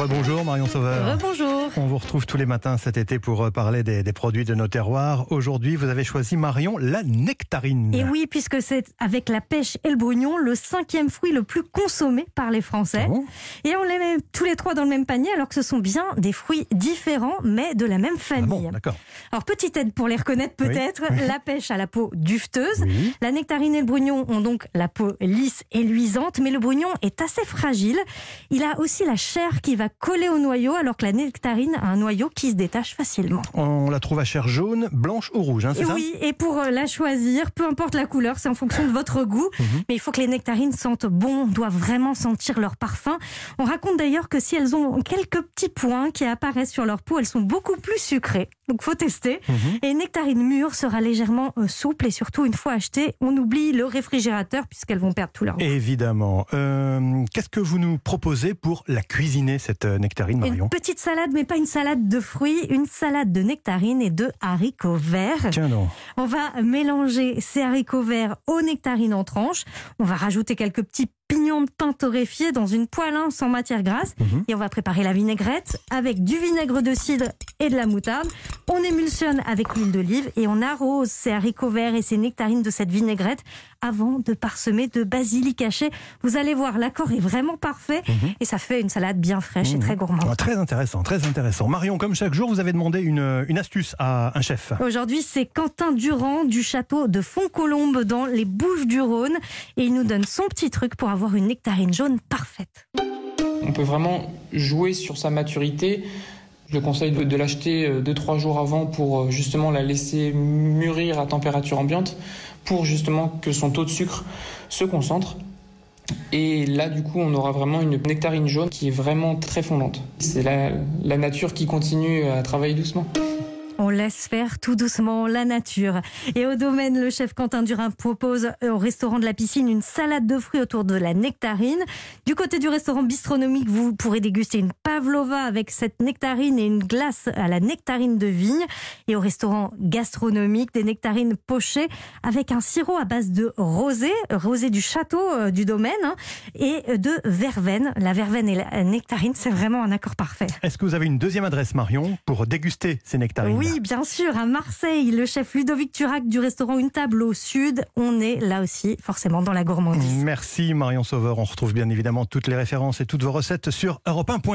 Rebonjour Marion Sauveur. Rebonjour. On vous retrouve tous les matins cet été pour euh, parler des, des produits de nos terroirs. Aujourd'hui, vous avez choisi Marion la nectarine. Et oui, puisque c'est avec la pêche et le brugnon le cinquième fruit le plus consommé par les Français. Ah bon? Et on les met tous les trois dans le même panier, alors que ce sont bien des fruits différents, mais de la même Ah famille. bon, d'accord. alors, petite aide pour les reconnaître peut-être. oui. La pêche a la peau dufteuse. Oui. La nectarine et le brugnon ont donc la peau lisse et luisante, mais le brugnon est assez fragile. Il a aussi la chair qui va coller au noyau, alors que la nectarine a un noyau qui se détache facilement. On la trouve à chair jaune, blanche ou rouge, hein, c'est ça? Oui, et pour euh, la choisir, peu importe la couleur, c'est en fonction de votre goût. Mhm. Mais il faut que les nectarines sentent bon, on doit vraiment sentir leur parfum. On raconte d'ailleurs que si elles ont quelques petits points qui apparaissent sur leur peau, elles sont beaucoup plus sucrées. Donc faut tester. Mhm. Et une nectarine mûre sera légèrement euh, souple et surtout une fois achetée, on oublie le réfrigérateur puisqu'elles vont perdre tout leur goût. Évidemment. Euh, Qu'est-ce que vous nous proposez pour la cuisiner, cette euh, nectarine, Marion Une petite salade, mais pas une salade de fruits, une salade de nectarines et de haricots verts. Tiens donc. On va mélanger ces haricots verts aux nectarines en tranches. On va rajouter quelques petits pignons de pain torréfiés dans une poêle hein, sans matière grasse. Mhm. Et on va préparer la vinaigrette avec du vinaigre de cidre et de la moutarde. On émulsionne avec l'huile d'olive et on arrose ces haricots verts et ces nectarines de cette vinaigrette avant de parsemer de basilic haché. Vous allez voir, l'accord est vraiment parfait et ça fait une salade bien fraîche et très gourmande. Ah, très intéressant, très intéressant. Marion, comme chaque jour, vous avez demandé une, une astuce à un chef. Aujourd'hui, c'est Quentin Durand du château de Fontcolombe dans les Bouches du Rhône et il nous donne son petit truc pour avoir une nectarine jaune parfaite. On peut vraiment jouer sur sa maturité. Je le conseille de, l'acheter 2-3 jours avant pour euh, justement la laisser mûrir à température ambiante pour justement que son taux de sucre se concentre. Et là, du coup, on aura vraiment une nectarine jaune qui est vraiment très fondante. C'est la nature qui continue à travailler doucement. On laisse faire tout doucement la nature. Et au domaine, le chef Quentin Durand propose au restaurant de la piscine une salade de fruits autour de la nectarine. Du côté du restaurant bistronomique, vous pourrez déguster une pavlova avec cette nectarine et une glace à la nectarine de vigne. Et au restaurant gastronomique, des nectarines pochées avec un sirop à base de rosé, rosé du château euh, du domaine, hein, et de verveine. La verveine et la nectarine, c'est vraiment un accord parfait. Est-ce que vous avez une deuxième adresse, Marion, pour déguster ces nectarines? Oui, bien sûr, à Marseille, le chef Ludovic Turac du restaurant Une Table au Sud, on est là aussi forcément dans la gourmandise. Merci Marion Sauveur. On retrouve bien évidemment toutes les références et toutes vos recettes sur europe 1.fr.